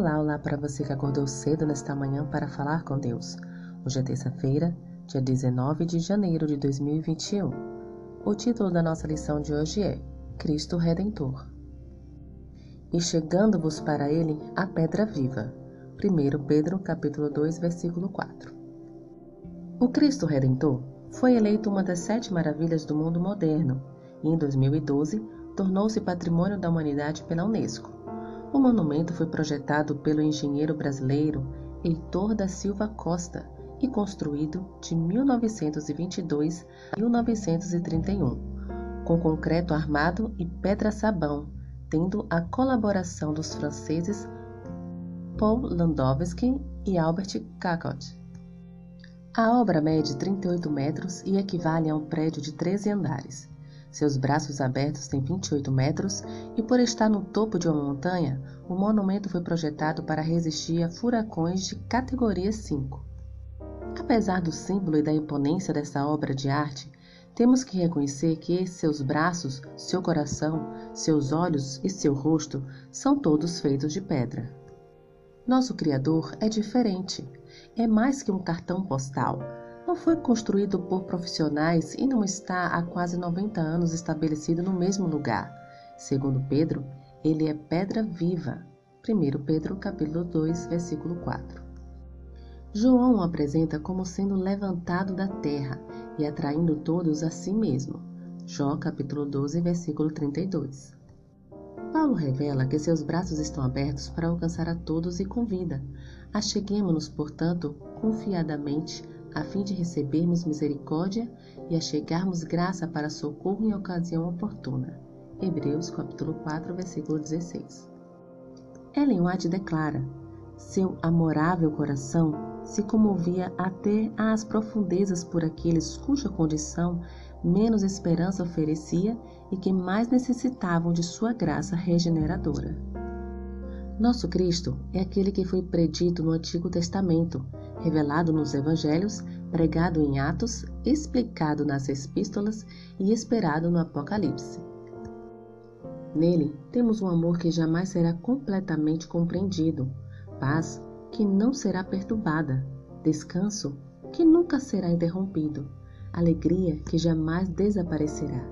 Olá, olá para você que acordou cedo nesta manhã para falar com Deus. Hoje é terça-feira, dia 19 de janeiro de 2021. O título da nossa lição de hoje é Cristo Redentor. E chegando-vos para ele a pedra viva. 1 Pedro capítulo 2, versículo 4. O Cristo Redentor foi eleito uma das sete maravilhas do mundo moderno e em 2012 tornou-se patrimônio da humanidade pela Unesco. O monumento foi projetado pelo engenheiro brasileiro Heitor da Silva Costa e construído de 1922 a 1931, com concreto armado e pedra-sabão, tendo a colaboração dos franceses Paul Landowski e Albert Cacot. A obra mede 38 metros e equivale a um prédio de 13 andares. Seus braços abertos têm 28 metros e, por estar no topo de uma montanha, o monumento foi projetado para resistir a furacões de categoria 5. Apesar do símbolo e da imponência dessa obra de arte, temos que reconhecer que seus braços, seu coração, seus olhos e seu rosto são todos feitos de pedra. Nosso Criador é diferente. É mais que um cartão postal não foi construído por profissionais e não está há quase 90 anos estabelecido no mesmo lugar. Segundo Pedro, ele é pedra viva. 1 Pedro capítulo 2, versículo 4. João o apresenta como sendo levantado da terra e atraindo todos a si mesmo. Jó capítulo 12, versículo 32. Paulo revela que seus braços estão abertos para alcançar a todos e convida. Acheguemos-nos, portanto, confiadamente a fim de recebermos misericórdia e achegarmos graça para socorro em ocasião oportuna. Hebreus capítulo 4, versículo 16. Ellen White declara: Seu amorável coração se comovia até às profundezas por aqueles cuja condição menos esperança oferecia e que mais necessitavam de sua graça regeneradora. Nosso Cristo é aquele que foi predito no Antigo Testamento revelado nos Evangelhos, pregado em Atos, explicado nas Epístolas e esperado no Apocalipse. Nele temos um amor que jamais será completamente compreendido, paz que não será perturbada, descanso que nunca será interrompido, alegria que jamais desaparecerá,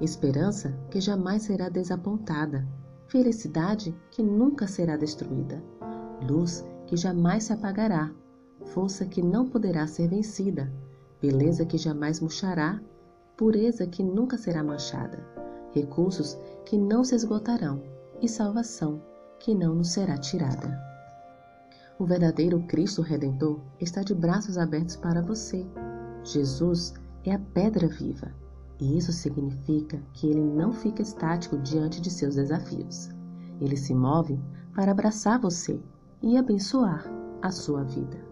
esperança que jamais será desapontada, felicidade que nunca será destruída, luz que jamais se apagará, força que não poderá ser vencida, beleza que jamais murchará, pureza que nunca será manchada, recursos que não se esgotarão e salvação que não nos será tirada. O verdadeiro Cristo Redentor está de braços abertos para você. Jesus é a pedra viva, e isso significa que ele não fica estático diante de seus desafios. Ele se move para abraçar você e abençoar a sua vida.